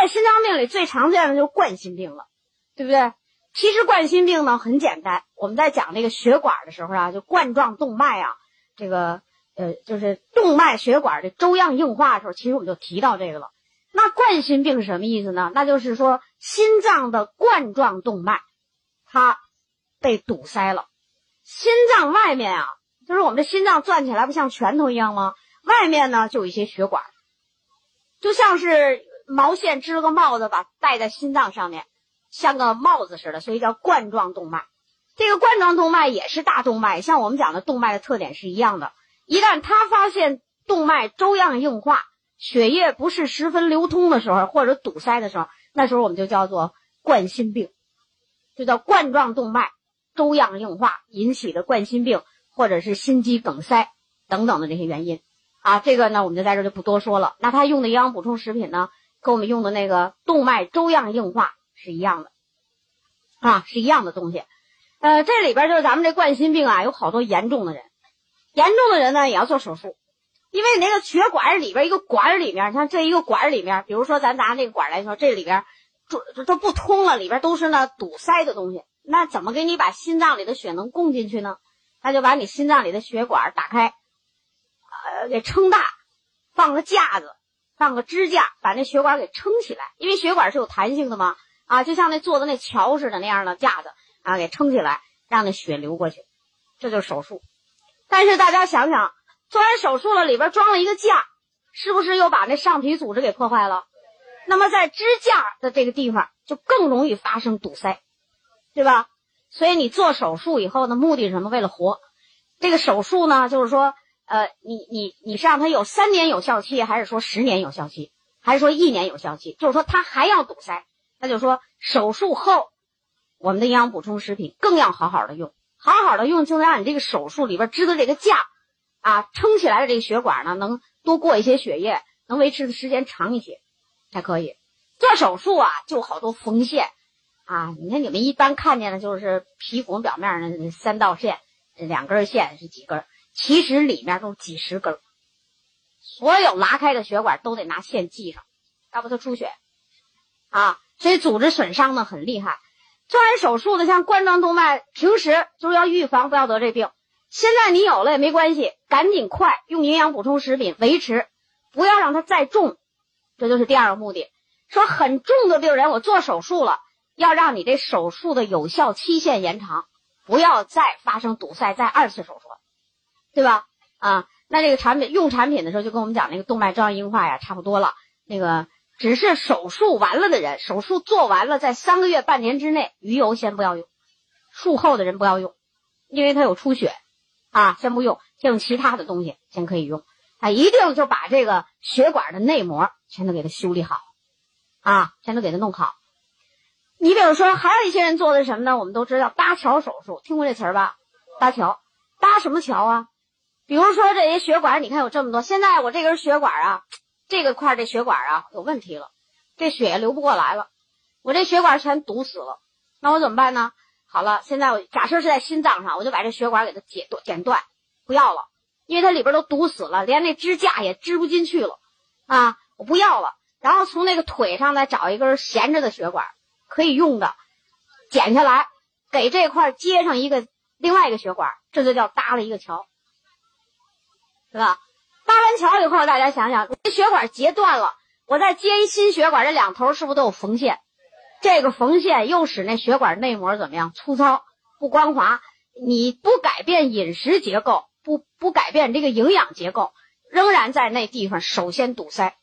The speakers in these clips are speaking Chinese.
在心脏病里最常见的就是冠心病了，对不对？其实冠心病呢很简单，我们在讲那个血管的时候啊，就冠状动脉啊，这个呃就是动脉血管的粥样硬化的时候，其实我们就提到这个了。那冠心病是什么意思呢？那就是说心脏的冠状动脉它被堵塞了，心脏外面啊，就是我们的心脏转起来不像拳头一样吗？外面呢就有一些血管，就像是毛线织个帽子吧戴在心脏上面。像个帽子似的，所以叫冠状动脉。这个冠状动脉也是大动脉，像我们讲的动脉的特点是一样的。一旦它发现动脉粥样硬化，血液不是十分流通的时候，或者堵塞的时候，那时候我们就叫做冠心病，就叫冠状动脉粥样硬化引起的冠心病，或者是心肌梗塞等等的这些原因。啊，这个呢，我们就在这就不多说了。那他用的营养补充食品呢，跟我们用的那个动脉粥样硬化。是一样的，啊，是一样的东西。呃，这里边就是咱们这冠心病啊，有好多严重的人，严重的人呢也要做手术，因为你那个血管里边一个管里面，像这一个管里面，比如说咱拿这个管来说，这里边这这不通了，里边都是那堵塞的东西，那怎么给你把心脏里的血能供进去呢？他就把你心脏里的血管打开，呃，给撑大，放个架子，放个支架，把那血管给撑起来，因为血管是有弹性的嘛。啊，就像那做的那桥似的那样的架子啊，给撑起来，让那血流过去，这就是手术。但是大家想想，做完手术了，里边装了一个架，是不是又把那上皮组织给破坏了？那么在支架的这个地方就更容易发生堵塞，对吧？所以你做手术以后呢，目的是什么？为了活。这个手术呢，就是说，呃，你你你是让它有三年有效期，还是说十年有效期，还是说一年有效期？就是说它还要堵塞。那就说手术后，我们的营养补充食品更要好好的用，好好的用，就能让你这个手术里边支的这个架，啊，撑起来的这个血管呢，能多过一些血液，能维持的时间长一些，才可以。做手术啊，就好多缝线，啊，你看你们一般看见的就是皮肤表面的三道线，两根线是几根，其实里面都几十根，所有拉开的血管都得拿线系上，要不它出血，啊。所以组织损伤呢很厉害，做完手术的像冠状动脉，平时就是要预防不要得这病。现在你有了也没关系，赶紧快用营养补充食品维持，不要让它再重。这就是第二个目的。说很重的病人，我做手术了，要让你这手术的有效期限延长，不要再发生堵塞，再二次手术，对吧？啊，那这个产品用产品的时候，就跟我们讲那个动脉粥样硬化呀差不多了，那个。只是手术完了的人，手术做完了，在三个月、半年之内，鱼油先不要用，术后的人不要用，因为它有出血，啊，先不用，先用其他的东西先可以用，啊，一定就把这个血管的内膜全都给它修理好，啊，全都给它弄好。你比如说，还有一些人做的什么呢？我们都知道搭桥手术，听过这词儿吧？搭桥，搭什么桥啊？比如说这些血管，你看有这么多，现在我这根血管啊。这个块这血管啊有问题了，这血也流不过来了，我这血管全堵死了，那我怎么办呢？好了，现在我假设是在心脏上，我就把这血管给它剪断，剪断，不要了，因为它里边都堵死了，连那支架也支不进去了，啊，我不要了。然后从那个腿上再找一根闲着的血管，可以用的，剪下来，给这块接上一个另外一个血管，这就叫搭了一个桥，是吧？搭完桥以后，大家想想，这血管截断了，我再接一新血管，这两头是不是都有缝线？这个缝线又使那血管内膜怎么样？粗糙不光滑。你不改变饮食结构，不不改变这个营养结构，仍然在那地方首先堵塞，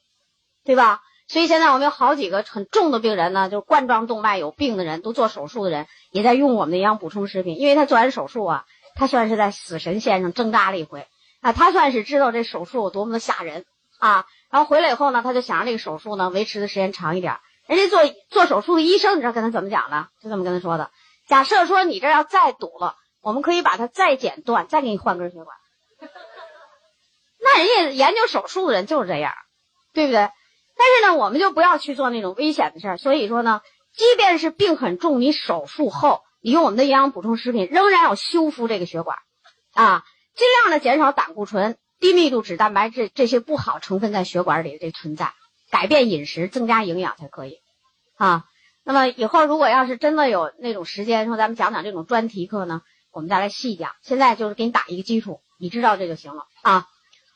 对吧？所以现在我们有好几个很重的病人呢，就是冠状动脉有病的人都做手术的人，也在用我们的营养补充食品，因为他做完手术啊，他算是在死神线上挣扎了一回。啊，他算是知道这手术有多么的吓人啊！然后回来以后呢，他就想让这个手术呢维持的时间长一点。人家做做手术的医生，你知道跟他怎么讲的？就这么跟他说的：假设说你这要再堵了，我们可以把它再剪断，再给你换根血管。那人家研究手术的人就是这样，对不对？但是呢，我们就不要去做那种危险的事儿。所以说呢，即便是病很重，你手术后你用我们的营养补充食品，仍然要修复这个血管啊。尽量的减少胆固醇、低密度脂蛋白这这些不好成分在血管里的这存在，改变饮食，增加营养才可以啊。那么以后如果要是真的有那种时间，说咱们讲讲这种专题课呢，我们再来细讲。现在就是给你打一个基础，你知道这就行了啊。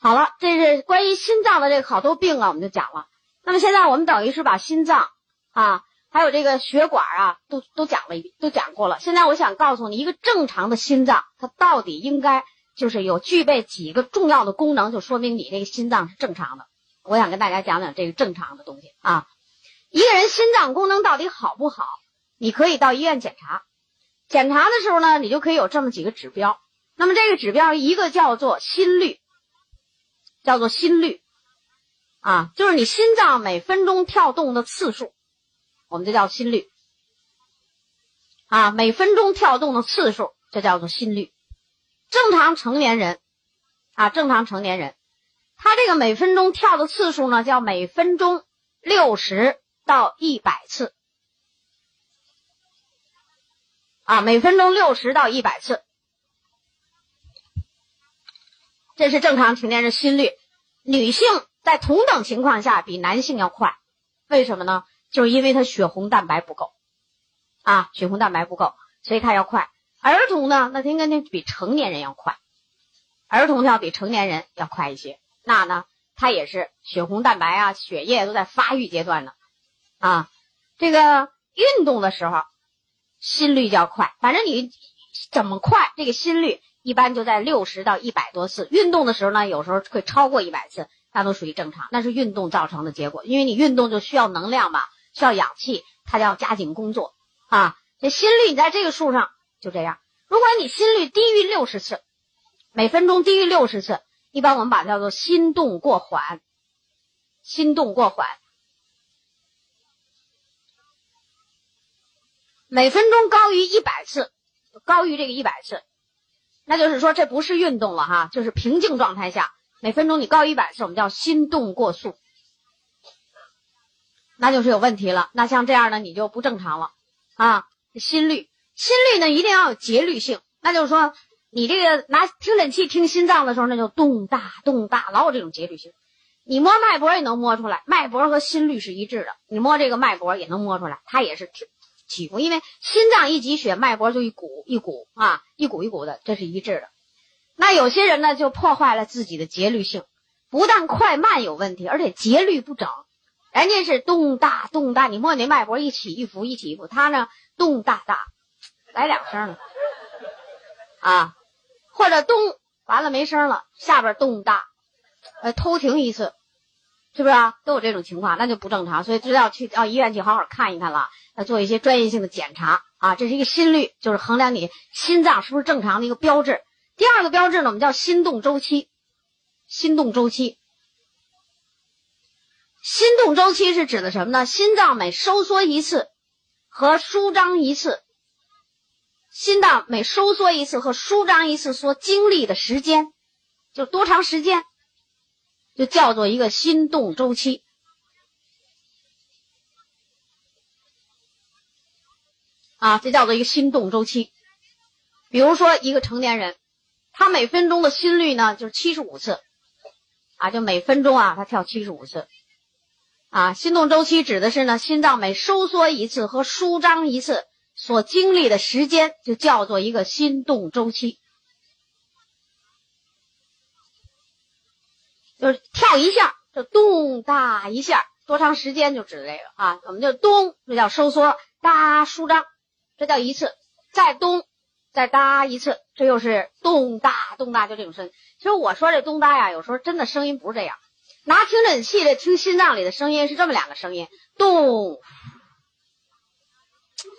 好了，这是关于心脏的这个好多病啊，我们就讲了。那么现在我们等于是把心脏啊，还有这个血管啊，都都讲了一遍，都讲过了。现在我想告诉你，一个正常的心脏，它到底应该就是有具备几个重要的功能，就说明你这个心脏是正常的。我想跟大家讲讲这个正常的东西啊。一个人心脏功能到底好不好，你可以到医院检查。检查的时候呢，你就可以有这么几个指标。那么这个指标，一个叫做心率。叫做心率，啊，就是你心脏每分钟跳动的次数，我们就叫心率，啊，每分钟跳动的次数就叫做心率。正常成年人，啊，正常成年人，他这个每分钟跳的次数呢，叫每分钟六十到一百次，啊，每分钟六十到一百次。这是正常成年人心率，女性在同等情况下比男性要快，为什么呢？就是因为她血红蛋白不够，啊，血红蛋白不够，所以她要快。儿童呢，那应该那比成年人要快，儿童要比成年人要快一些。那呢，他也是血红蛋白啊，血液都在发育阶段呢，啊，这个运动的时候心率就要快，反正你怎么快，这个心率。一般就在六十到一百多次，运动的时候呢，有时候会超过一百次，那都属于正常，那是运动造成的结果。因为你运动就需要能量嘛，需要氧气，它要加紧工作啊。这心率你在这个数上就这样。如果你心率低于六十次，每分钟低于六十次，一般我们把它叫做心动过缓。心动过缓，每分钟高于一百次，高于这个一百次。那就是说，这不是运动了哈，就是平静状态下，每分钟你高一百次，我们叫心动过速，那就是有问题了。那像这样呢你就不正常了啊。心率，心率呢一定要有节律性，那就是说，你这个拿听诊器听心脏的时候，那就咚大咚大，老有这种节律性。你摸脉搏也能摸出来，脉搏和心率是一致的。你摸这个脉搏也能摸出来，它也是。起伏，因为心脏一挤血，脉搏就一股一股啊，一股一股的，这是一致的。那有些人呢，就破坏了自己的节律性，不但快慢有问题，而且节律不整。人家是动大动大，你摸你脉搏一起一伏一起一伏，他呢动大大，来两声了啊，或者咚完了没声了，下边动大，呃偷停一次，是不是啊？都有这种情况，那就不正常，所以就要去到医院去好好看一看了。要做一些专业性的检查啊，这是一个心率，就是衡量你心脏是不是正常的一个标志。第二个标志呢，我们叫心动周期。心动周期，心动周期是指的什么呢？心脏每收缩一次和舒张一次，心脏每收缩一次和舒张一次所经历的时间，就多长时间，就叫做一个心动周期。啊，这叫做一个心动周期。比如说，一个成年人，他每分钟的心率呢就是七十五次，啊，就每分钟啊他跳七十五次。啊，心动周期指的是呢，心脏每收缩一次和舒张一次所经历的时间，就叫做一个心动周期。就是跳一下就咚哒一下，多长时间就指这个啊？我们就咚，这叫收缩；哒，舒张。这叫一次，再咚，再哒一次，这又是咚哒咚哒，就这种声音。其实我说这咚哒呀，有时候真的声音不是这样。拿听诊器的听心脏里的声音是这么两个声音，咚，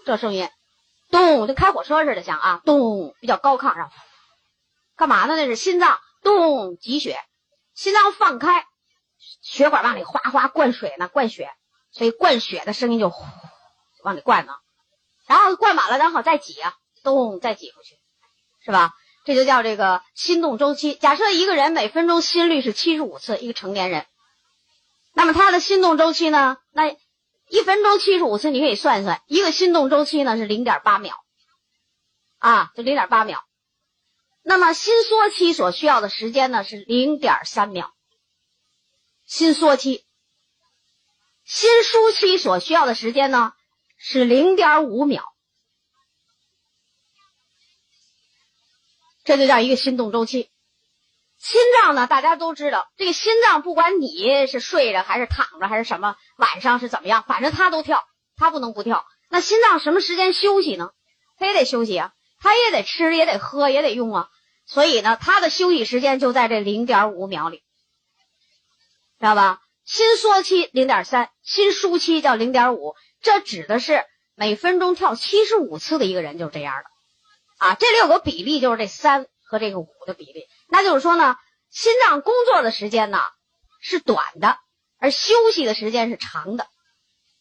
这声音，咚，就开火车似的像啊，咚，比较高亢上，干嘛呢？那是心脏咚挤血，心脏放开，血管往里哗哗灌水呢，灌血，所以灌血的声音就呼往里灌呢。然后灌满了，然后再挤啊，咚，再挤出去，是吧？这就叫这个心动周期。假设一个人每分钟心率是七十五次，一个成年人，那么他的心动周期呢？那一分钟七十五次，你可以算一算，一个心动周期呢是零点八秒，啊，就零点八秒。那么心缩期所需要的时间呢是零点三秒，心缩期。心舒期所需要的时间呢是零点五秒，这就叫一个心动周期。心脏呢，大家都知道，这个心脏不管你是睡着还是躺着还是什么，晚上是怎么样，反正它都跳，它不能不跳。那心脏什么时间休息呢？它也得休息啊，它也得吃，也得喝，也得用啊。所以呢，它的休息时间就在这零点五秒里，知道吧？心缩期零点三，心舒期叫零点五，这指的是每分钟跳七十五次的一个人就是这样的啊。这里有个比例，就是这三和这个五的比例。那就是说呢，心脏工作的时间呢是短的，而休息的时间是长的，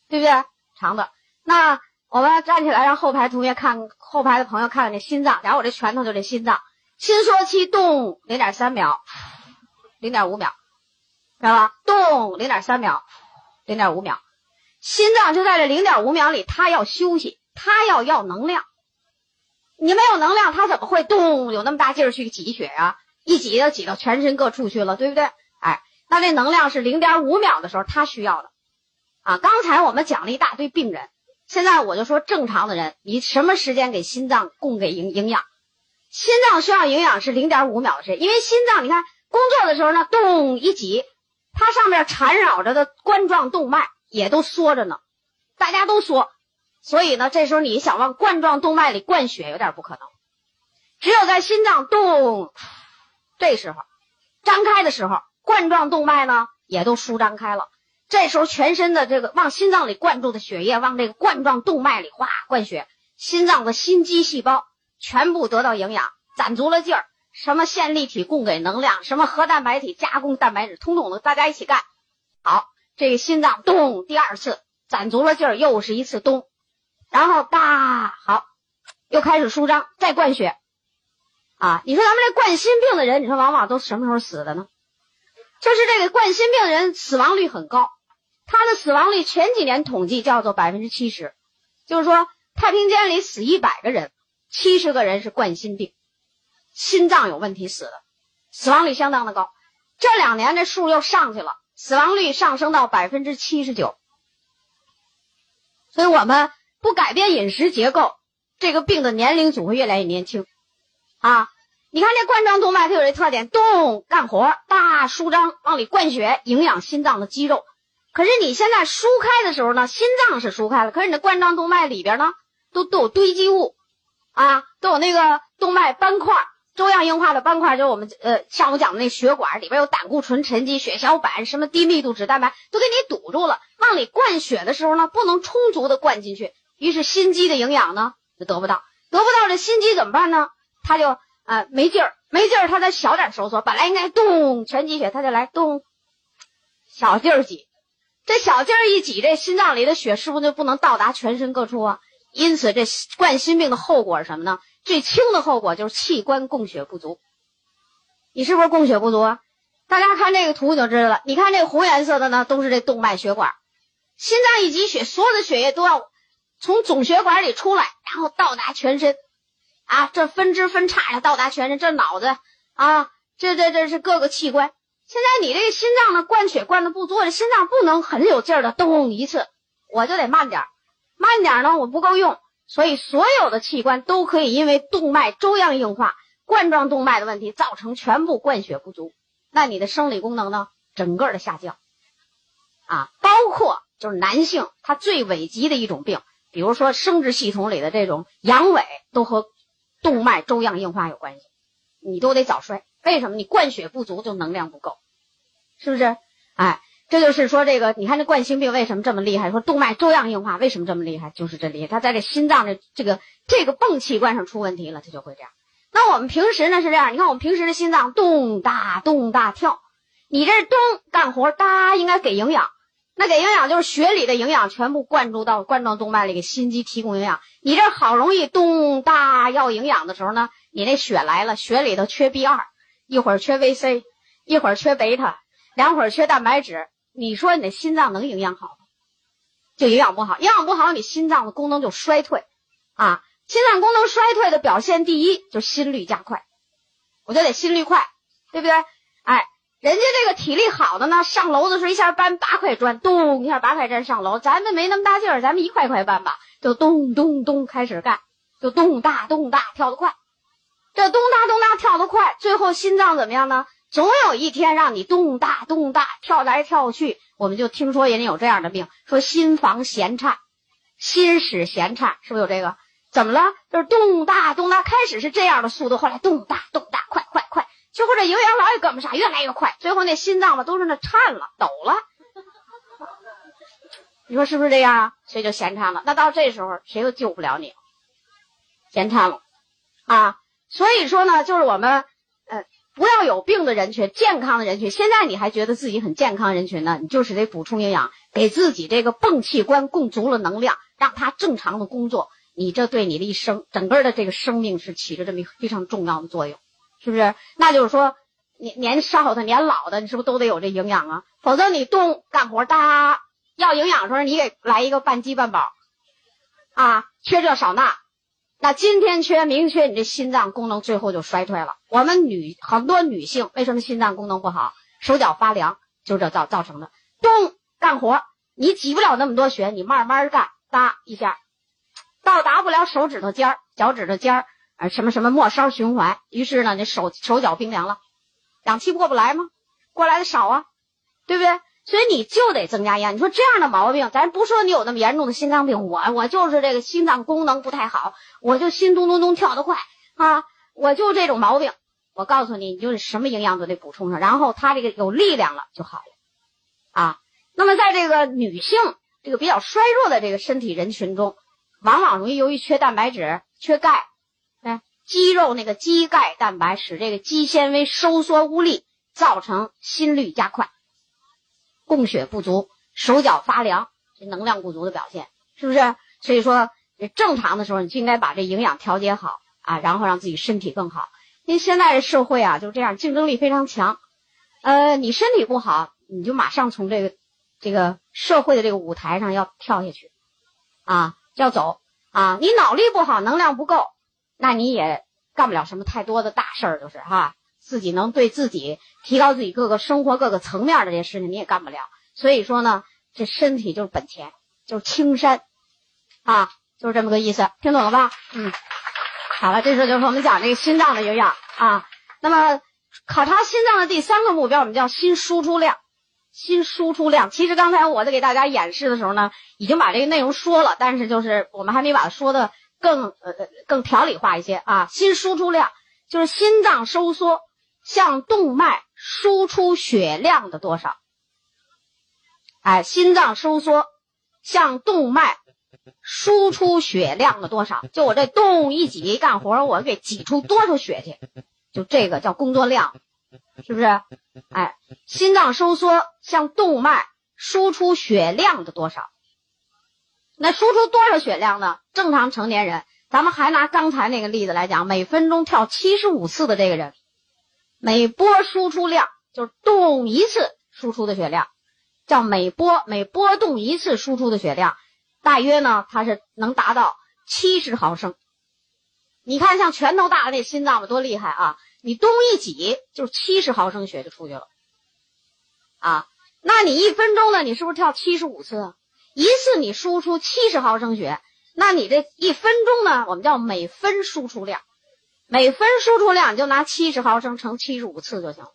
对不对？长的。那我们站起来，让后排同学看，后排的朋友看看这心脏。假如我这拳头就这心脏，心缩期动零点三秒，零点五秒，知道吧？动零点三秒，零点五秒，心脏就在这零点五秒里，它要休息，它要要能量。你没有能量，它怎么会动？有那么大劲儿去挤血呀？一挤就挤到全身各处去了，对不对？哎，那这能量是零点五秒的时候，他需要的啊。刚才我们讲了一大堆病人，现在我就说正常的人，你什么时间给心脏供给营营养？心脏需要营养是零点五秒的时间，因为心脏你看工作的时候呢，动一挤，它上面缠绕着的冠状动脉也都缩着呢，大家都缩，所以呢，这时候你想往冠状动脉里灌血有点不可能，只有在心脏动。这时候，张开的时候，冠状动脉呢也都舒张开了。这时候，全身的这个往心脏里灌注的血液，往这个冠状动脉里哗灌血，心脏的心肌细胞全部得到营养，攒足了劲儿。什么线粒体供给能量，什么核蛋白体加工蛋白质，统统的大家一起干。好，这个心脏咚第二次，攒足了劲儿，又是一次咚，然后哒好，又开始舒张，再灌血。啊，你说咱们这冠心病的人，你说往往都什么时候死的呢？就是这个冠心病的人死亡率很高，他的死亡率前几年统计叫做百分之七十，就是说太平间里死一百个人，七十个人是冠心病，心脏有问题死的，死亡率相当的高。这两年这数又上去了，死亡率上升到百分之七十九。所以我们不改变饮食结构，这个病的年龄组会越来越年轻。啊，你看这冠状动脉它有这特点，动干活，大舒张，往里灌血，营养心脏的肌肉。可是你现在舒开的时候呢，心脏是舒开了，可是你的冠状动脉里边呢，都都有堆积物，啊，都有那个动脉斑块，粥样硬化的斑块，就是我们呃上午讲的那血管里边有胆固醇沉积、血小板、什么低密度脂蛋白都给你堵住了，往里灌血的时候呢，不能充足的灌进去，于是心肌的营养呢就得不到，得不到这心肌怎么办呢？他就啊没劲儿，没劲儿，他再小点收缩，本来应该动全挤血，他就来动小劲儿挤，这小劲儿一挤，这心脏里的血是不是就不能到达全身各处啊？因此，这冠心病的后果是什么呢？最轻的后果就是器官供血不足。你是不是供血不足啊？大家看这个图就知道了。你看这红颜色的呢，都是这动脉血管。心脏一挤血，所有的血液都要从总血管里出来，然后到达全身。啊，这分支分叉呀到达全身，这脑子啊，这这这是各个器官。现在你这个心脏呢，灌血灌的不足，心脏不能很有劲儿的咚一次，我就得慢点儿，慢点儿呢，我不够用，所以所有的器官都可以因为动脉粥样硬化、冠状动脉的问题造成全部灌血不足，那你的生理功能呢，整个的下降。啊，包括就是男性他最危急的一种病，比如说生殖系统里的这种阳痿，都和动脉粥样硬化有关系，你都得早衰。为什么？你灌血不足就能量不够，是不是？哎，这就是说这个，你看这冠心病为什么这么厉害？说动脉粥样硬化为什么这么厉害？就是这厉害，它在这心脏的这个这个泵器官上出问题了，它就会这样。那我们平时呢是这样，你看我们平时的心脏咚大咚大跳，你这咚干活哒应该给营养。那给营养就是血里的营养全部灌注到冠状动脉里，给心肌提供营养。你这好容易动大要营养的时候呢，你那血来了，血里头缺 B 二，一会儿缺 VC，一会儿缺贝塔，两会儿缺蛋白质。你说你的心脏能营养好吗？就营养不好，营养不好，你心脏的功能就衰退啊。心脏功能衰退的表现第一就是心率加快，我就得心率快，对不对？哎。人家这个体力好的呢，上楼的时候一下搬八块砖，咚一下八块砖上楼。咱们没那么大劲儿，咱们一块块搬吧，就咚咚咚开始干，就咚大咚大跳得快。这咚大咚大跳得快，最后心脏怎么样呢？总有一天让你咚大咚大跳来跳去。我们就听说人家有这样的病，说心房弦颤，心室弦颤，是不是有这个？怎么了？就是咚大咚大，开始是这样的速度，后来咚大咚，最后这营养老也跟不上，越来越快，最后那心脏吧都是那颤了、抖了。你说是不是这样啊？所以就闲颤了。那到这时候谁都救不了你，闲颤了啊！所以说呢，就是我们呃不要有病的人群，健康的人群。现在你还觉得自己很健康人群呢，你就是得补充营养，给自己这个泵器官供足了能量，让它正常的工作。你这对你的一生整个的这个生命是起着这么一非常重要的作用。是不是？那就是说，年年少的、年老的，你是不是都得有这营养啊？否则你动干活哒，要营养的时候，你给来一个半饥半饱，啊，缺这少那，那今天缺，明天缺，你这心脏功能最后就衰退了。我们女很多女性为什么心脏功能不好？手脚发凉，就这造造成的。动干活，你挤不了那么多血，你慢慢干，哒一下，到达不了手指头尖儿、脚趾头尖儿。啊，什么什么末梢循环，于是呢，你手手脚冰凉了，氧气过不来吗？过来的少啊，对不对？所以你就得增加氧。你说这样的毛病，咱不说你有那么严重的心脏病，我我就是这个心脏功能不太好，我就心咚咚咚跳得快啊，我就这种毛病。我告诉你，你就是什么营养都得补充上，然后它这个有力量了就好了啊。那么在这个女性这个比较衰弱的这个身体人群中，往往容易由于缺蛋白质、缺钙。肌肉那个肌钙蛋白使这个肌纤维收缩无力，造成心率加快、供血不足、手脚发凉，这能量不足的表现，是不是？所以说，正常的时候你就应该把这营养调节好啊，然后让自己身体更好。因为现在社会啊，就这样，竞争力非常强。呃，你身体不好，你就马上从这个这个社会的这个舞台上要跳下去啊，要走啊。你脑力不好，能量不够。那你也干不了什么太多的大事儿，就是哈，自己能对自己提高自己各个生活各个层面的这些事情，你也干不了。所以说呢，这身体就是本钱，就是青山，啊，就是这么个意思，听懂了吧？嗯，好了，这时候就是我们讲这个心脏的营养啊。那么考察心脏的第三个目标，我们叫心输出量，心输出量。其实刚才我在给大家演示的时候呢，已经把这个内容说了，但是就是我们还没把它说的。更呃更条理化一些啊，心输出量就是心脏收缩向动脉输出血量的多少？哎，心脏收缩向动脉输出血量的多少？就我这动一挤一干活，我给挤出多少血去？就这个叫工作量，是不是？哎，心脏收缩向动脉输出血量的多少？那输出多少血量呢？正常成年人，咱们还拿刚才那个例子来讲，每分钟跳七十五次的这个人，每波输出量就是动一次输出的血量，叫每波每波动一次输出的血量，大约呢，它是能达到七十毫升。你看，像拳头大的那心脏吧，多厉害啊！你咚一挤，就是七十毫升血就出去了，啊，那你一分钟呢？你是不是跳七十五次？一次你输出七十毫升血，那你这一分钟呢？我们叫每分输出量，每分输出量你就拿七十毫升乘七十五次就行。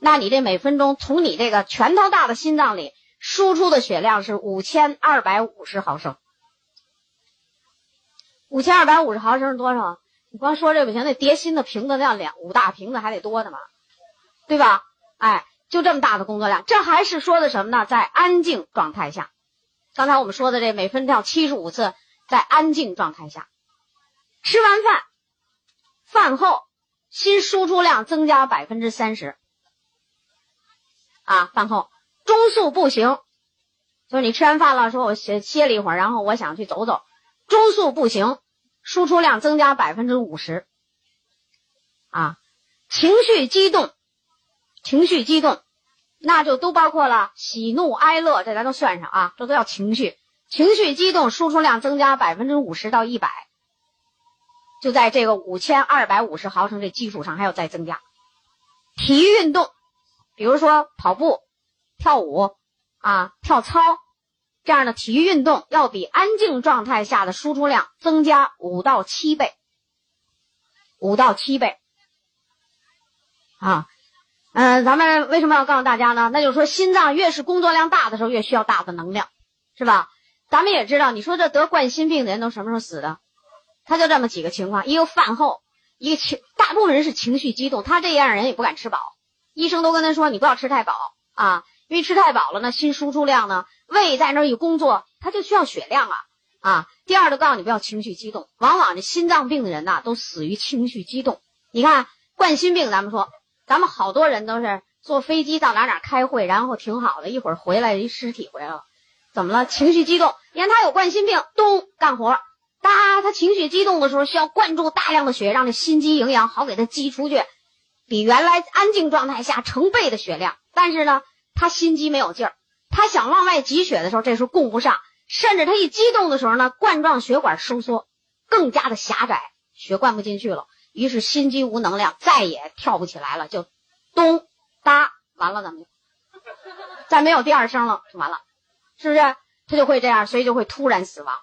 那你这每分钟从你这个拳头大的心脏里输出的血量是五千二百五十毫升。五千二百五十毫升是多少？你光说这不行，那叠心的瓶子那两五大瓶子还得多呢嘛，对吧？哎，就这么大的工作量，这还是说的什么呢？在安静状态下。刚才我们说的这每分跳七十五次，在安静状态下，吃完饭，饭后心输出量增加百分之三十。啊，饭后中速步行，就是你吃完饭了，说我歇歇了一会儿，然后我想去走走，中速步行，输出量增加百分之五十。啊，情绪激动，情绪激动。那就都包括了喜怒哀乐，这咱都算上啊，这都叫情绪。情绪激动，输出量增加百分之五十到一百，就在这个五千二百五十毫升这基础上还要再增加。体育运动，比如说跑步、跳舞啊、跳操这样的体育运动，要比安静状态下的输出量增加五到七倍，五到七倍啊。嗯，咱们为什么要告诉大家呢？那就是说，心脏越是工作量大的时候，越需要大的能量，是吧？咱们也知道，你说这得冠心病的人都什么时候死的？他就这么几个情况：一个饭后，一个情，大部分人是情绪激动，他这样人也不敢吃饱，医生都跟他说你不要吃太饱啊，因为吃太饱了呢，心输出量呢，胃在那一工作，他就需要血量啊啊。第二，就告诉你不要情绪激动，往往这心脏病的人呐，都死于情绪激动。你看冠心病，咱们说。咱们好多人都是坐飞机到哪哪开会，然后挺好的，一会儿回来一尸体回来了，怎么了？情绪激动，你看他有冠心病，咚干活，哒，他情绪激动的时候需要灌注大量的血，让这心肌营养好给他挤出去，比原来安静状态下成倍的血量。但是呢，他心肌没有劲儿，他想往外挤血的时候，这时候供不上，甚至他一激动的时候呢，冠状血管收缩，更加的狭窄，血灌不进去了。于是心肌无能量，再也跳不起来了，就咚哒完了，怎么就再没有第二声了，就完了，是不是？他就会这样，所以就会突然死亡。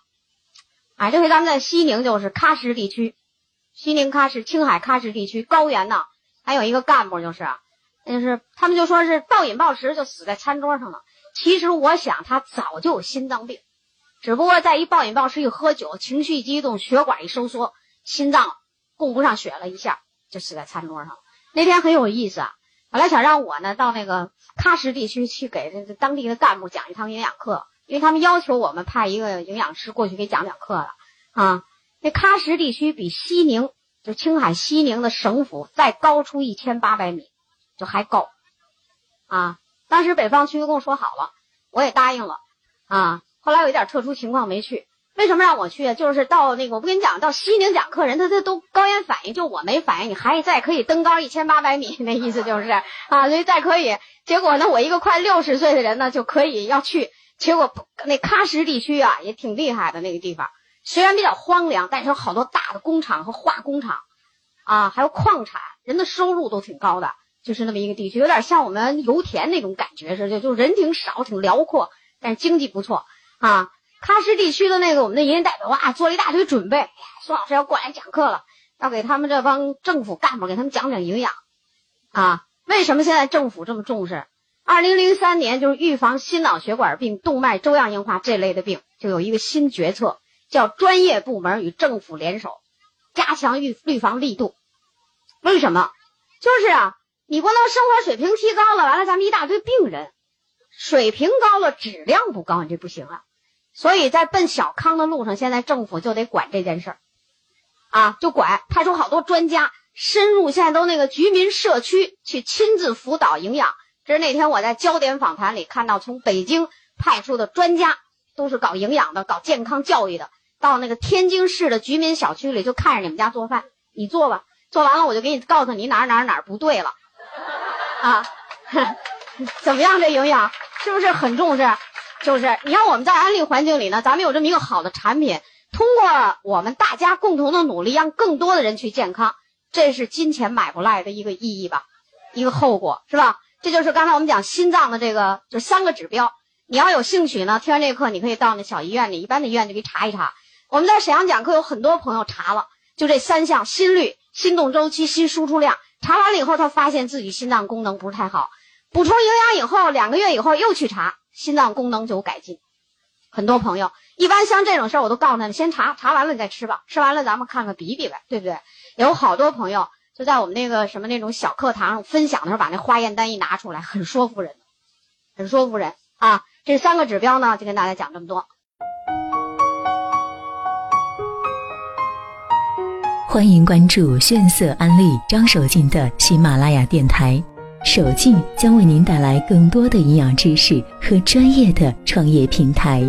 哎，这回咱们在西宁就是喀什地区，西宁喀什、青海喀什地区高原呢，还有一个干部就是，就是他们就说是暴饮暴食就死在餐桌上了。其实我想他早就有心脏病，只不过在一暴饮暴食、一喝酒、情绪激动、血管一收缩，心脏。供不上血了，一下就死在餐桌上。那天很有意思啊，本来想让我呢到那个喀什地区去给这当地的干部讲一堂营养课，因为他们要求我们派一个营养师过去给讲讲课了啊。那喀什地区比西宁，就青海西宁的省府再高出一千八百米，就还高啊。当时北方区跟我说好了，我也答应了啊。后来有一点特殊情况没去。为什么让我去？就是到那个，我不跟你讲，到西宁讲课，人他他都高原反应，就我没反应。你还再可以登高一千八百米，那意思就是啊，所以再可以。结果呢，我一个快六十岁的人呢，就可以要去。结果那喀什地区啊，也挺厉害的那个地方，虽然比较荒凉，但是有好多大的工厂和化工厂，啊，还有矿产，人的收入都挺高的，就是那么一个地区，有点像我们油田那种感觉似的，就人挺少，挺辽阔，但是经济不错啊。喀什地区的那个我们的营业代表哇，做了一大堆准备。宋老师要过来讲课了，要给他们这帮政府干部给他们讲讲营养啊。为什么现在政府这么重视？二零零三年就是预防心脑血管病、动脉粥样硬化这类的病，就有一个新决策，叫专业部门与政府联手，加强预预防力度。为什么？就是啊，你不能生活水平提高了，完了咱们一大堆病人，水平高了，质量不高，你这不行啊。所以在奔小康的路上，现在政府就得管这件事儿，啊，就管派出好多专家深入，现在都那个居民社区去亲自辅导营养。这是那天我在焦点访谈里看到，从北京派出的专家都是搞营养的、搞健康教育的，到那个天津市的居民小区里就看着你们家做饭，你做吧，做完了我就给你告诉你哪儿哪儿哪儿不对了，啊，怎么样？这营养是不是很重视？就是你看我们在安利环境里呢，咱们有这么一个好的产品，通过我们大家共同的努力，让更多的人去健康，这是金钱买不来的一个意义吧，一个后果是吧？这就是刚才我们讲心脏的这个，就三个指标。你要有兴趣呢，听完这课你可以到那小医院里，一般的医院就可以查一查。我们在沈阳讲课，有很多朋友查了，就这三项：心率、心动周期、心输出量。查完了以后，他发现自己心脏功能不是太好，补充营养以后，两个月以后又去查。心脏功能就有改进，很多朋友一般像这种事儿，我都告诉他们先查查完了你再吃吧，吃完了咱们看看比比呗，对不对？有好多朋友就在我们那个什么那种小课堂上分享的时候，把那化验单一拿出来，很说服人，很说服人啊。这三个指标呢，就跟大家讲这么多。欢迎关注炫色安利张守静的喜马拉雅电台。首静将为您带来更多的营养知识和专业的创业平台。